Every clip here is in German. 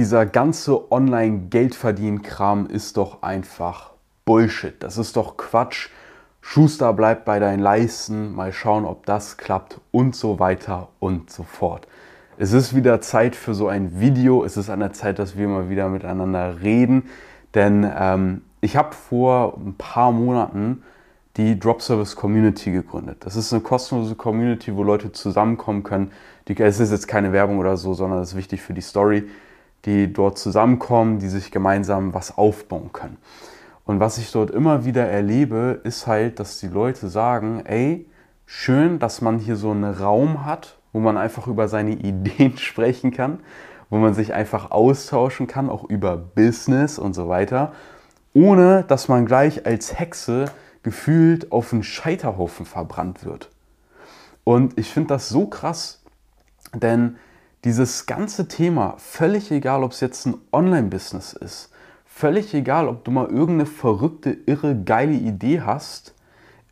Dieser ganze Online-Geldverdienen-Kram ist doch einfach Bullshit. Das ist doch Quatsch. Schuster bleibt bei deinen Leisten, mal schauen, ob das klappt und so weiter und so fort. Es ist wieder Zeit für so ein Video. Es ist an der Zeit, dass wir mal wieder miteinander reden. Denn ähm, ich habe vor ein paar Monaten die Drop Service Community gegründet. Das ist eine kostenlose Community, wo Leute zusammenkommen können. Die, es ist jetzt keine Werbung oder so, sondern es ist wichtig für die Story, die dort zusammenkommen, die sich gemeinsam was aufbauen können. Und was ich dort immer wieder erlebe, ist halt, dass die Leute sagen, ey, schön, dass man hier so einen Raum hat, wo man einfach über seine Ideen sprechen kann, wo man sich einfach austauschen kann, auch über Business und so weiter, ohne dass man gleich als Hexe gefühlt auf einen Scheiterhaufen verbrannt wird. Und ich finde das so krass, denn dieses ganze Thema, völlig egal, ob es jetzt ein Online-Business ist, völlig egal, ob du mal irgendeine verrückte, irre, geile Idee hast,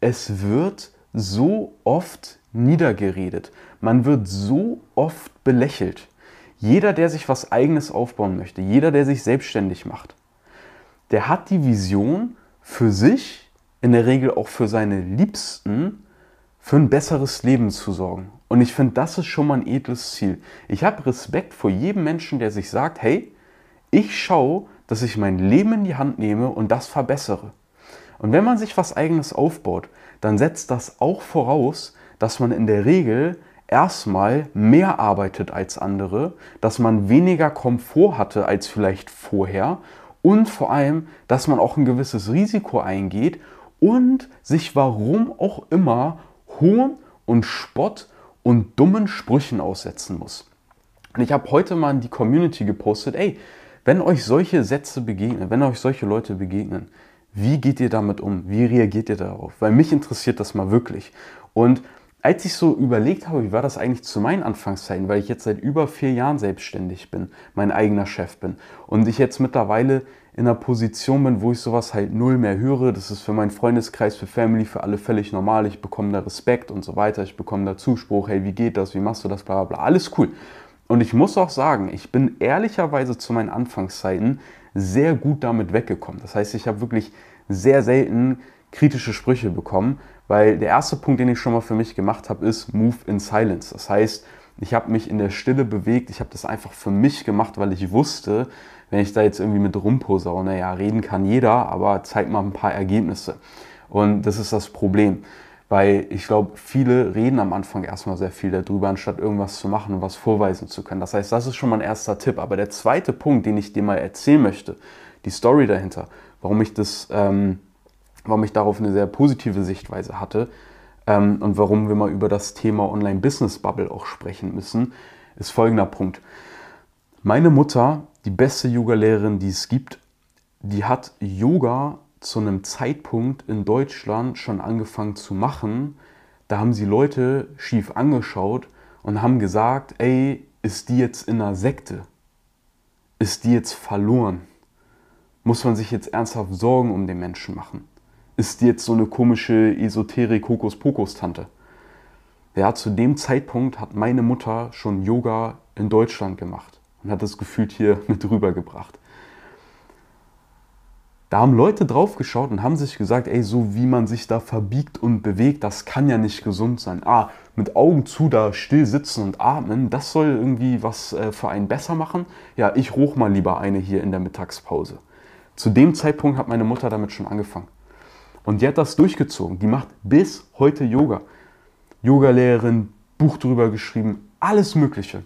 es wird so oft niedergeredet. Man wird so oft belächelt. Jeder, der sich was eigenes aufbauen möchte, jeder, der sich selbstständig macht, der hat die Vision für sich, in der Regel auch für seine Liebsten, für ein besseres Leben zu sorgen. Und ich finde, das ist schon mal ein edles Ziel. Ich habe Respekt vor jedem Menschen, der sich sagt, hey, ich schaue, dass ich mein Leben in die Hand nehme und das verbessere. Und wenn man sich was eigenes aufbaut, dann setzt das auch voraus, dass man in der Regel erstmal mehr arbeitet als andere, dass man weniger Komfort hatte als vielleicht vorher und vor allem, dass man auch ein gewisses Risiko eingeht und sich warum auch immer Hohn und Spott und dummen Sprüchen aussetzen muss. Und ich habe heute mal in die Community gepostet, ey, wenn euch solche Sätze begegnen, wenn euch solche Leute begegnen, wie geht ihr damit um? Wie reagiert ihr darauf? Weil mich interessiert das mal wirklich. Und als ich so überlegt habe, wie war das eigentlich zu meinen Anfangszeiten, weil ich jetzt seit über vier Jahren selbstständig bin, mein eigener Chef bin und ich jetzt mittlerweile in einer Position bin, wo ich sowas halt null mehr höre. Das ist für meinen Freundeskreis, für Family, für alle völlig normal. Ich bekomme da Respekt und so weiter. Ich bekomme da Zuspruch, hey, wie geht das, wie machst du das, bla bla bla. Alles cool. Und ich muss auch sagen, ich bin ehrlicherweise zu meinen Anfangszeiten sehr gut damit weggekommen. Das heißt, ich habe wirklich sehr selten kritische Sprüche bekommen, weil der erste Punkt, den ich schon mal für mich gemacht habe, ist Move in Silence. Das heißt, ich habe mich in der Stille bewegt, ich habe das einfach für mich gemacht, weil ich wusste, wenn ich da jetzt irgendwie mit rumposau, naja, reden kann jeder, aber zeig mal ein paar Ergebnisse. Und das ist das Problem, weil ich glaube, viele reden am Anfang erstmal sehr viel darüber, anstatt irgendwas zu machen und was vorweisen zu können. Das heißt, das ist schon mein erster Tipp. Aber der zweite Punkt, den ich dir mal erzählen möchte, die Story dahinter, warum ich das ähm, warum ich darauf eine sehr positive Sichtweise hatte ähm, und warum wir mal über das Thema Online-Business-Bubble auch sprechen müssen, ist folgender Punkt. Meine Mutter, die beste Yoga-Lehrerin, die es gibt, die hat Yoga zu einem Zeitpunkt in Deutschland schon angefangen zu machen. Da haben sie Leute schief angeschaut und haben gesagt, ey, ist die jetzt in einer Sekte? Ist die jetzt verloren? Muss man sich jetzt ernsthaft Sorgen um den Menschen machen? ist jetzt so eine komische Esoterik-Hokuspokus-Tante. Ja, zu dem Zeitpunkt hat meine Mutter schon Yoga in Deutschland gemacht und hat das gefühlt hier mit rübergebracht. Da haben Leute drauf geschaut und haben sich gesagt, ey, so wie man sich da verbiegt und bewegt, das kann ja nicht gesund sein. Ah, mit Augen zu da still sitzen und atmen, das soll irgendwie was äh, für einen besser machen. Ja, ich roch mal lieber eine hier in der Mittagspause. Zu dem Zeitpunkt hat meine Mutter damit schon angefangen. Und die hat das durchgezogen. Die macht bis heute Yoga. Yogalehrerin, Buch drüber geschrieben, alles Mögliche.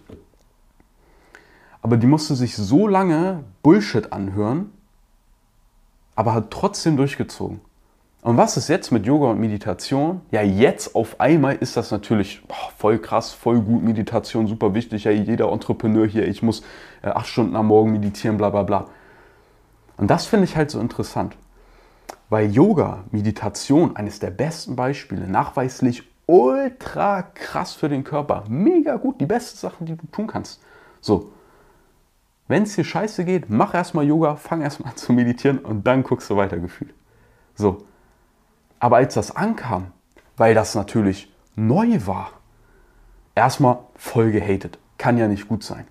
Aber die musste sich so lange Bullshit anhören, aber hat trotzdem durchgezogen. Und was ist jetzt mit Yoga und Meditation? Ja, jetzt auf einmal ist das natürlich boah, voll krass, voll gut, Meditation, super wichtig. Ja, jeder Entrepreneur hier, ich muss äh, acht Stunden am Morgen meditieren, bla bla bla. Und das finde ich halt so interessant. Weil Yoga, Meditation, eines der besten Beispiele, nachweislich ultra krass für den Körper. Mega gut, die beste Sache, die du tun kannst. So, wenn es dir scheiße geht, mach erstmal Yoga, fang erstmal an zu meditieren und dann guckst du weiter gefühlt. So, aber als das ankam, weil das natürlich neu war, erstmal voll gehatet. Kann ja nicht gut sein.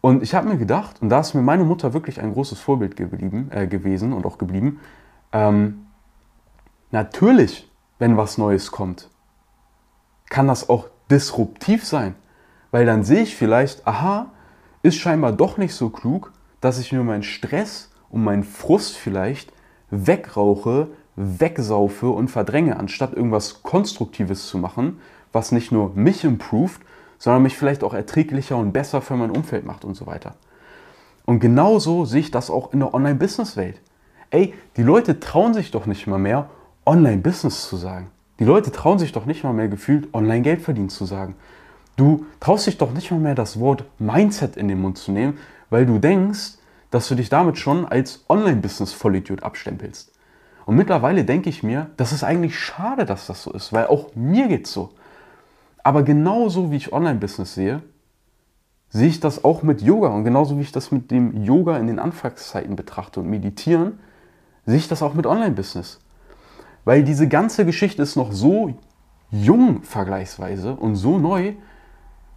Und ich habe mir gedacht, und da ist mir meine Mutter wirklich ein großes Vorbild geblieben, äh, gewesen und auch geblieben, ähm, natürlich, wenn was Neues kommt, kann das auch disruptiv sein. Weil dann sehe ich vielleicht, aha, ist scheinbar doch nicht so klug, dass ich mir meinen Stress und meinen Frust vielleicht wegrauche, wegsaufe und verdränge, anstatt irgendwas Konstruktives zu machen, was nicht nur mich improved, sondern mich vielleicht auch erträglicher und besser für mein Umfeld macht und so weiter. Und genauso sehe ich das auch in der Online-Business-Welt. Ey, die Leute trauen sich doch nicht mal mehr, Online-Business zu sagen. Die Leute trauen sich doch nicht mal mehr gefühlt, Online-Geld verdienen zu sagen. Du traust dich doch nicht mal mehr das Wort Mindset in den Mund zu nehmen, weil du denkst, dass du dich damit schon als Online-Business-Vollidiot abstempelst. Und mittlerweile denke ich mir, das ist eigentlich schade, dass das so ist, weil auch mir geht's so. Aber genauso wie ich Online-Business sehe, sehe ich das auch mit Yoga. Und genauso wie ich das mit dem Yoga in den Anfangszeiten betrachte und meditieren, sehe ich das auch mit Online-Business. Weil diese ganze Geschichte ist noch so jung vergleichsweise und so neu,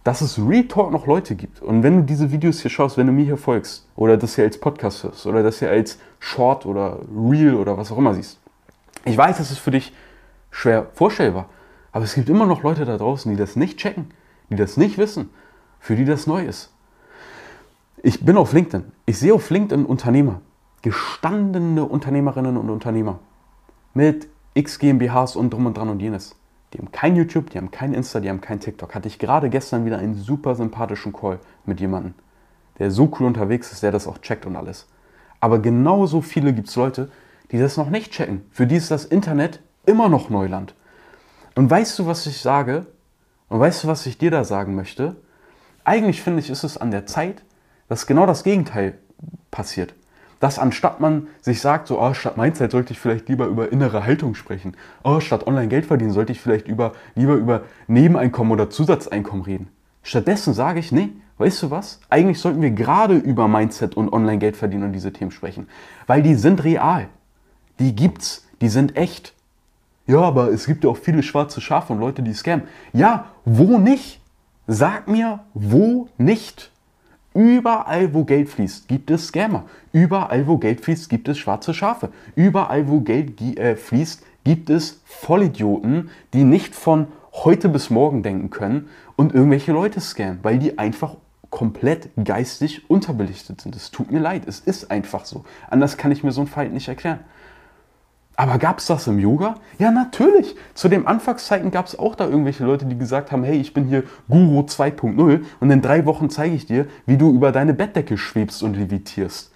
dass es Real noch Leute gibt. Und wenn du diese Videos hier schaust, wenn du mir hier folgst oder das hier als Podcast hörst oder das hier als Short oder Real oder was auch immer siehst, ich weiß, das ist für dich schwer vorstellbar, aber es gibt immer noch Leute da draußen, die das nicht checken, die das nicht wissen, für die das neu ist. Ich bin auf LinkedIn. Ich sehe auf LinkedIn Unternehmer, gestandene Unternehmerinnen und Unternehmer mit X GmbHs und drum und dran und jenes. Die haben kein YouTube, die haben kein Insta, die haben kein TikTok. Hatte ich gerade gestern wieder einen super sympathischen Call mit jemandem, der so cool unterwegs ist, der das auch checkt und alles. Aber genauso viele gibt es Leute, die das noch nicht checken. Für die ist das Internet immer noch Neuland. Und weißt du, was ich sage? Und weißt du, was ich dir da sagen möchte? Eigentlich finde ich, ist es an der Zeit, dass genau das Gegenteil passiert. Dass anstatt man sich sagt, so, oh, statt Mindset sollte ich vielleicht lieber über innere Haltung sprechen. Oh, statt online Geld verdienen sollte ich vielleicht über, lieber über Nebeneinkommen oder Zusatzeinkommen reden. Stattdessen sage ich, nee, weißt du was? Eigentlich sollten wir gerade über Mindset und online Geld verdienen und diese Themen sprechen. Weil die sind real. Die gibt's. Die sind echt. Ja, aber es gibt ja auch viele schwarze Schafe und Leute, die scammen. Ja, wo nicht? Sag mir, wo nicht? Überall, wo Geld fließt, gibt es Scammer. Überall, wo Geld fließt, gibt es schwarze Schafe. Überall, wo Geld äh, fließt, gibt es Vollidioten, die nicht von heute bis morgen denken können und irgendwelche Leute scammen, weil die einfach komplett geistig unterbelichtet sind. Es tut mir leid, es ist einfach so. Anders kann ich mir so einen Feind nicht erklären. Aber gab es das im Yoga? Ja, natürlich. Zu den Anfangszeiten gab es auch da irgendwelche Leute, die gesagt haben, hey, ich bin hier Guru 2.0 und in drei Wochen zeige ich dir, wie du über deine Bettdecke schwebst und levitierst.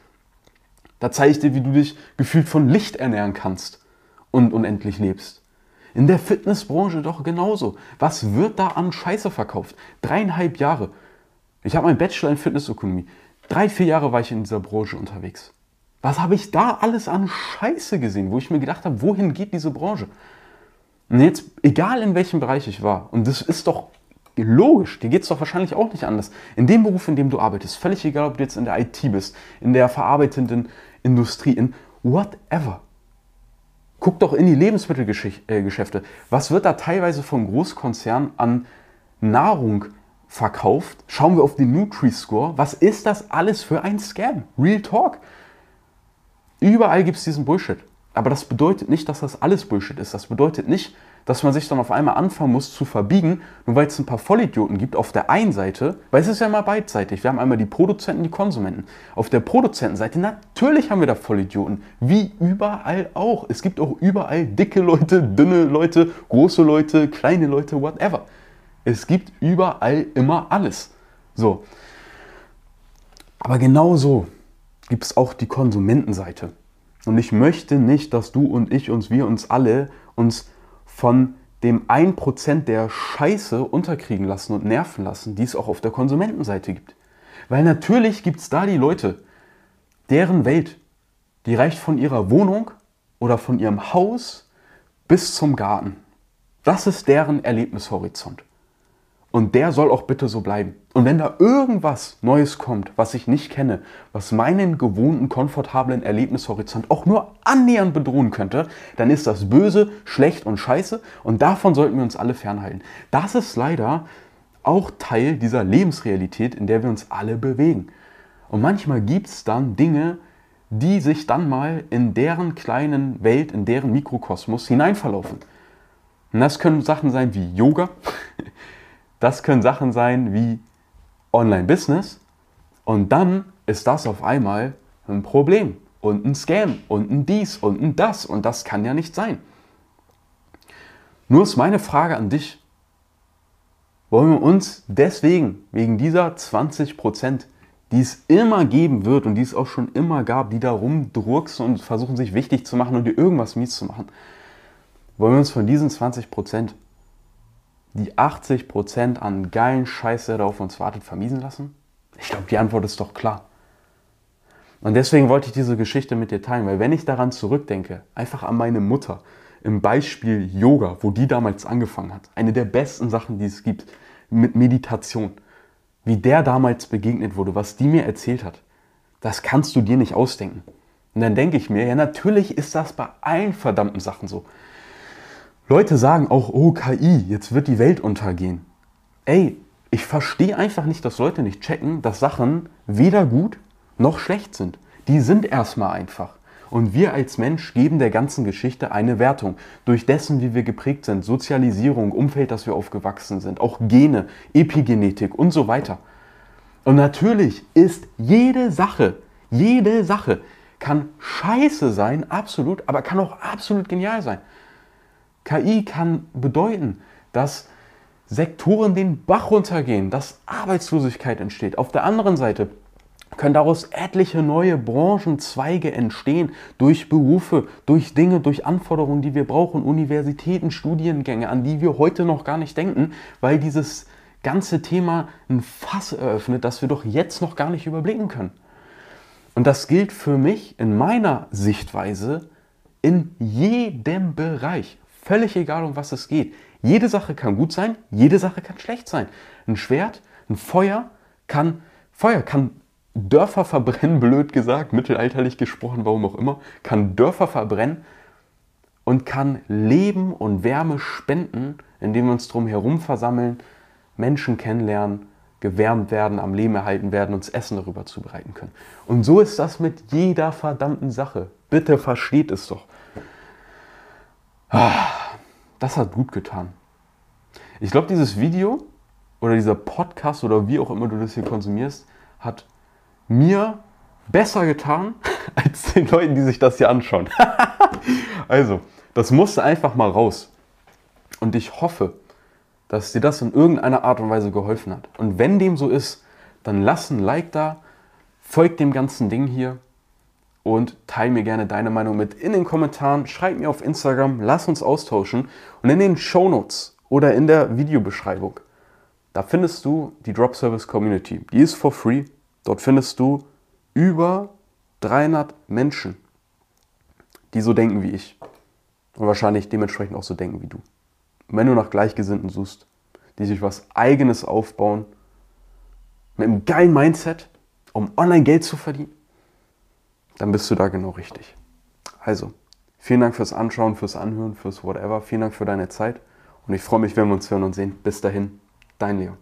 Da zeige ich dir, wie du dich gefühlt von Licht ernähren kannst und unendlich lebst. In der Fitnessbranche doch genauso. Was wird da an Scheiße verkauft? Dreieinhalb Jahre. Ich habe meinen Bachelor in Fitnessökonomie. Drei, vier Jahre war ich in dieser Branche unterwegs. Was habe ich da alles an Scheiße gesehen, wo ich mir gedacht habe, wohin geht diese Branche? Und jetzt, egal in welchem Bereich ich war, und das ist doch logisch, dir geht es doch wahrscheinlich auch nicht anders. In dem Beruf, in dem du arbeitest, völlig egal, ob du jetzt in der IT bist, in der verarbeitenden Industrie, in whatever. Guck doch in die Lebensmittelgeschäfte. Was wird da teilweise von Großkonzernen an Nahrung verkauft? Schauen wir auf den Nutri-Score. Was ist das alles für ein Scam? Real Talk. Überall gibt es diesen Bullshit. Aber das bedeutet nicht, dass das alles Bullshit ist. Das bedeutet nicht, dass man sich dann auf einmal anfangen muss zu verbiegen, nur weil es ein paar Vollidioten gibt auf der einen Seite, weil es ist ja immer beidseitig. Wir haben einmal die Produzenten, die Konsumenten. Auf der Produzentenseite, natürlich haben wir da Vollidioten, wie überall auch. Es gibt auch überall dicke Leute, dünne Leute, große Leute, kleine Leute, whatever. Es gibt überall immer alles. So. Aber genau so gibt es auch die Konsumentenseite. Und ich möchte nicht, dass du und ich uns, wir uns alle, uns von dem 1% der Scheiße unterkriegen lassen und nerven lassen, die es auch auf der Konsumentenseite gibt. Weil natürlich gibt es da die Leute, deren Welt, die reicht von ihrer Wohnung oder von ihrem Haus bis zum Garten. Das ist deren Erlebnishorizont. Und der soll auch bitte so bleiben. Und wenn da irgendwas Neues kommt, was ich nicht kenne, was meinen gewohnten, komfortablen Erlebnishorizont auch nur annähernd bedrohen könnte, dann ist das böse, schlecht und scheiße und davon sollten wir uns alle fernhalten. Das ist leider auch Teil dieser Lebensrealität, in der wir uns alle bewegen. Und manchmal gibt es dann Dinge, die sich dann mal in deren kleinen Welt, in deren Mikrokosmos hineinverlaufen. Und das können Sachen sein wie Yoga, das können Sachen sein wie Online-Business. Und dann ist das auf einmal ein Problem und ein Scam und ein dies und ein das. Und das kann ja nicht sein. Nur ist meine Frage an dich, wollen wir uns deswegen, wegen dieser 20 Prozent, die es immer geben wird und die es auch schon immer gab, die da rumdrucksen und versuchen sich wichtig zu machen und dir irgendwas mies zu machen, wollen wir uns von diesen 20 Prozent die 80 Prozent an geilen Scheiße, der auf uns wartet, vermiesen lassen? Ich glaube, die Antwort ist doch klar. Und deswegen wollte ich diese Geschichte mit dir teilen, weil wenn ich daran zurückdenke, einfach an meine Mutter, im Beispiel Yoga, wo die damals angefangen hat, eine der besten Sachen, die es gibt, mit Meditation, wie der damals begegnet wurde, was die mir erzählt hat, das kannst du dir nicht ausdenken. Und dann denke ich mir, ja, natürlich ist das bei allen verdammten Sachen so. Leute sagen auch, oh KI, jetzt wird die Welt untergehen. Ey, ich verstehe einfach nicht, dass Leute nicht checken, dass Sachen weder gut noch schlecht sind. Die sind erstmal einfach. Und wir als Mensch geben der ganzen Geschichte eine Wertung. Durch dessen, wie wir geprägt sind, Sozialisierung, Umfeld, das wir aufgewachsen sind, auch Gene, Epigenetik und so weiter. Und natürlich ist jede Sache, jede Sache kann scheiße sein, absolut, aber kann auch absolut genial sein. KI kann bedeuten, dass Sektoren den Bach runtergehen, dass Arbeitslosigkeit entsteht. Auf der anderen Seite können daraus etliche neue Branchenzweige entstehen, durch Berufe, durch Dinge, durch Anforderungen, die wir brauchen, Universitäten, Studiengänge, an die wir heute noch gar nicht denken, weil dieses ganze Thema ein Fass eröffnet, das wir doch jetzt noch gar nicht überblicken können. Und das gilt für mich in meiner Sichtweise in jedem Bereich. Völlig egal, um was es geht. Jede Sache kann gut sein, jede Sache kann schlecht sein. Ein Schwert, ein Feuer kann, Feuer kann Dörfer verbrennen, blöd gesagt, mittelalterlich gesprochen, warum auch immer, kann Dörfer verbrennen und kann Leben und Wärme spenden, indem wir uns drum herum versammeln, Menschen kennenlernen, gewärmt werden, am Leben erhalten werden, uns Essen darüber zubereiten können. Und so ist das mit jeder verdammten Sache. Bitte versteht es doch. Ah, das hat gut getan. Ich glaube, dieses Video oder dieser Podcast oder wie auch immer du das hier konsumierst, hat mir besser getan als den Leuten, die sich das hier anschauen. also, das musste einfach mal raus. Und ich hoffe, dass dir das in irgendeiner Art und Weise geholfen hat. Und wenn dem so ist, dann lass ein Like da, folg dem ganzen Ding hier und teile mir gerne deine Meinung mit in den Kommentaren. Schreib mir auf Instagram, lass uns austauschen. Und in den Show Notes oder in der Videobeschreibung, da findest du die Drop Service Community. Die ist for free. Dort findest du über 300 Menschen, die so denken wie ich. Und wahrscheinlich dementsprechend auch so denken wie du. Und wenn du nach Gleichgesinnten suchst, die sich was Eigenes aufbauen, mit einem geilen Mindset, um online Geld zu verdienen, dann bist du da genau richtig. Also, vielen Dank fürs Anschauen, fürs Anhören, fürs Whatever. Vielen Dank für deine Zeit. Und ich freue mich, wenn wir uns hören und sehen. Bis dahin, dein Leo.